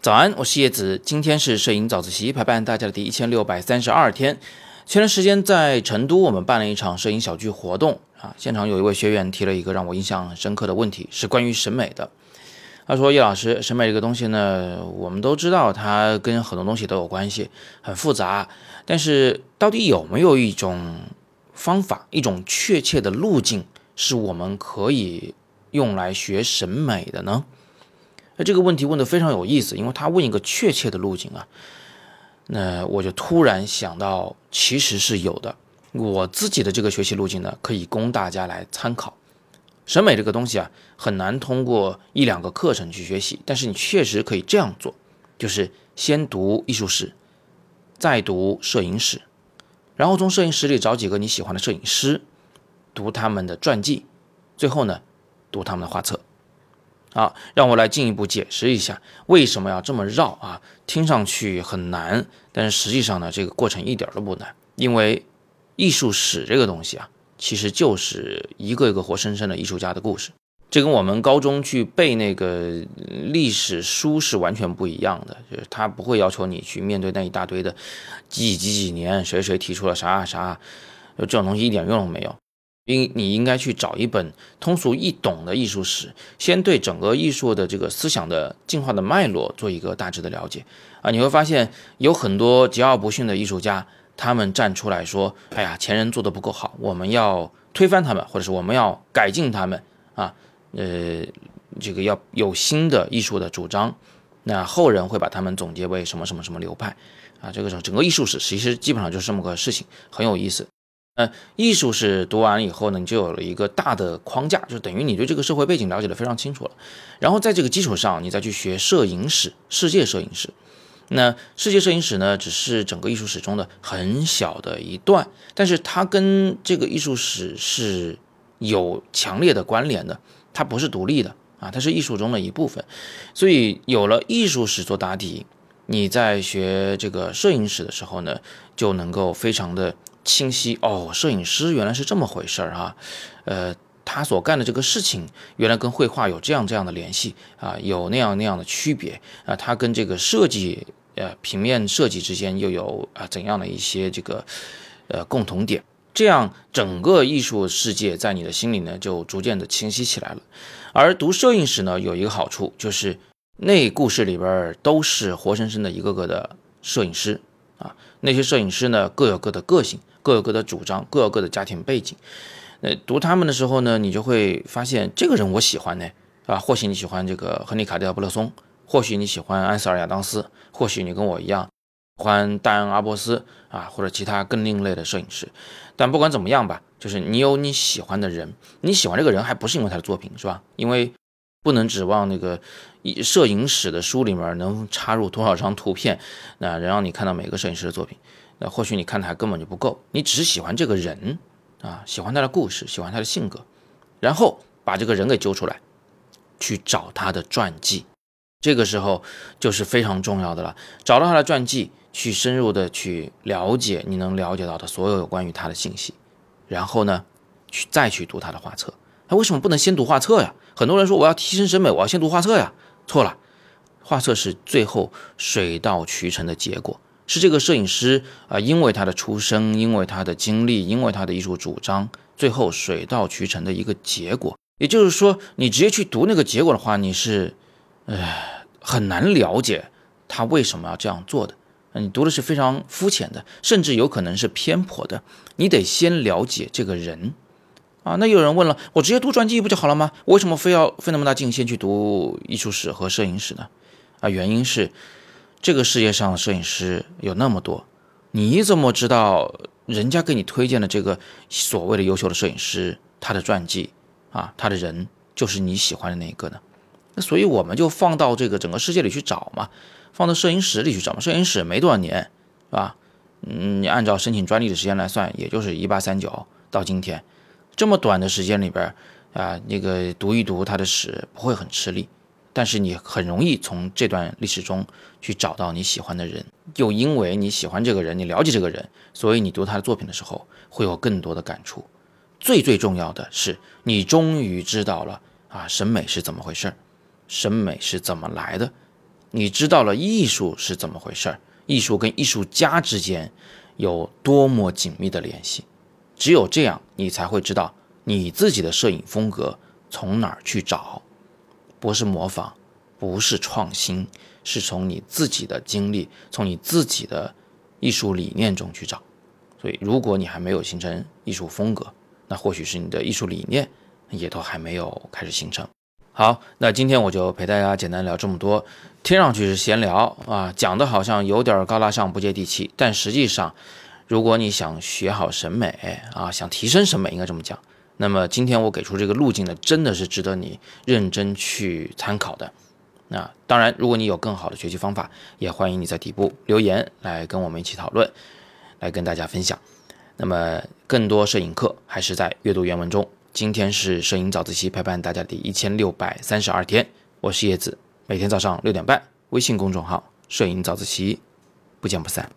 早安，我是叶子。今天是摄影早自习陪伴大家的第一千六百三十二天。前段时间在成都，我们办了一场摄影小聚活动啊，现场有一位学员提了一个让我印象深刻的问题，是关于审美的。他说：“叶老师，审美这个东西呢，我们都知道它跟很多东西都有关系，很复杂。但是到底有没有一种方法，一种确切的路径，是我们可以用来学审美的呢？”那这个问题问得非常有意思，因为他问一个确切的路径啊，那我就突然想到，其实是有的。我自己的这个学习路径呢，可以供大家来参考。审美这个东西啊，很难通过一两个课程去学习，但是你确实可以这样做，就是先读艺术史，再读摄影史，然后从摄影史里找几个你喜欢的摄影师，读他们的传记，最后呢，读他们的画册。啊，让我来进一步解释一下为什么要这么绕啊？听上去很难，但是实际上呢，这个过程一点都不难。因为艺术史这个东西啊，其实就是一个一个活生生的艺术家的故事，这跟我们高中去背那个历史书是完全不一样的。就是他不会要求你去面对那一大堆的几几几年谁谁提出了啥啥，这种东西一点用都没有。应你应该去找一本通俗易懂的艺术史，先对整个艺术的这个思想的进化的脉络做一个大致的了解啊，你会发现有很多桀骜不驯的艺术家，他们站出来说：“哎呀，前人做的不够好，我们要推翻他们，或者是我们要改进他们啊。”呃，这个要有新的艺术的主张，那后人会把他们总结为什么什么什么流派啊？这个时候整个艺术史其实基本上就是这么个事情，很有意思。呃，艺术史读完以后呢，你就有了一个大的框架，就等于你对这个社会背景了解的非常清楚了。然后在这个基础上，你再去学摄影史、世界摄影史。那世界摄影史呢，只是整个艺术史中的很小的一段，但是它跟这个艺术史是有强烈的关联的，它不是独立的啊，它是艺术中的一部分。所以有了艺术史做答题，你在学这个摄影史的时候呢，就能够非常的。清晰哦，摄影师原来是这么回事儿哈，呃，他所干的这个事情原来跟绘画有这样这样的联系啊，有那样那样的区别啊，他跟这个设计呃平面设计之间又有啊怎样的一些这个呃共同点，这样整个艺术世界在你的心里呢就逐渐的清晰起来了。而读摄影史呢有一个好处就是那故事里边都是活生生的一个个的摄影师啊，那些摄影师呢各有各的个性。各有各的主张，各有各的家庭背景。那读他们的时候呢，你就会发现这个人我喜欢呢，啊，或许你喜欢这个亨利卡迪尔布勒松，或许你喜欢安塞尔亚当斯，或许你跟我一样喜欢戴恩阿波斯啊，或者其他更另类的摄影师。但不管怎么样吧，就是你有你喜欢的人，你喜欢这个人还不是因为他的作品是吧？因为不能指望那个摄影史的书里面能插入多少张图片，那能让你看到每个摄影师的作品。那或许你看他根本就不够，你只是喜欢这个人啊，喜欢他的故事，喜欢他的性格，然后把这个人给揪出来，去找他的传记，这个时候就是非常重要的了。找到他的传记，去深入的去了解你能了解到的所有有关于他的信息，然后呢，去再去读他的画册。他为什么不能先读画册呀？很多人说我要提升审美，我要先读画册呀。错了，画册是最后水到渠成的结果。是这个摄影师啊，因为他的出生，因为他的经历，因为他的艺术主张，最后水到渠成的一个结果。也就是说，你直接去读那个结果的话，你是，呃，很难了解他为什么要这样做的。你读的是非常肤浅的，甚至有可能是偏颇的。你得先了解这个人啊。那有人问了，我直接读传记不就好了吗？为什么非要费那么大劲先去读艺术史和摄影史呢？啊，原因是。这个世界上的摄影师有那么多，你怎么知道人家给你推荐的这个所谓的优秀的摄影师，他的传记啊，他的人就是你喜欢的那一个呢？那所以我们就放到这个整个世界里去找嘛，放到摄影史里去找嘛。摄影史没多少年，是吧？嗯，你按照申请专利的时间来算，也就是一八三九到今天，这么短的时间里边啊，那个读一读他的史不会很吃力。但是你很容易从这段历史中去找到你喜欢的人，又因为你喜欢这个人，你了解这个人，所以你读他的作品的时候会有更多的感触。最最重要的是，你终于知道了啊，审美是怎么回事儿？审美是怎么来的？你知道了艺术是怎么回事儿？艺术跟艺术家之间有多么紧密的联系？只有这样，你才会知道你自己的摄影风格从哪儿去找。不是模仿，不是创新，是从你自己的经历，从你自己的艺术理念中去找。所以，如果你还没有形成艺术风格，那或许是你的艺术理念也都还没有开始形成。好，那今天我就陪大家简单聊这么多，听上去是闲聊啊，讲的好像有点高大上、不接地气，但实际上，如果你想学好审美啊，想提升审美，应该这么讲，那么今天我给出这个路径呢，真的是值得你认真去参考的。那当然，如果你有更好的学习方法，也欢迎你在底部留言来跟我们一起讨论，来跟大家分享。那么，更多摄影课还是在阅读原文中。今天是摄影早自习陪伴大家的第一千六百三十二天，我是叶子，每天早上六点半，微信公众号“摄影早自习”，不见不散。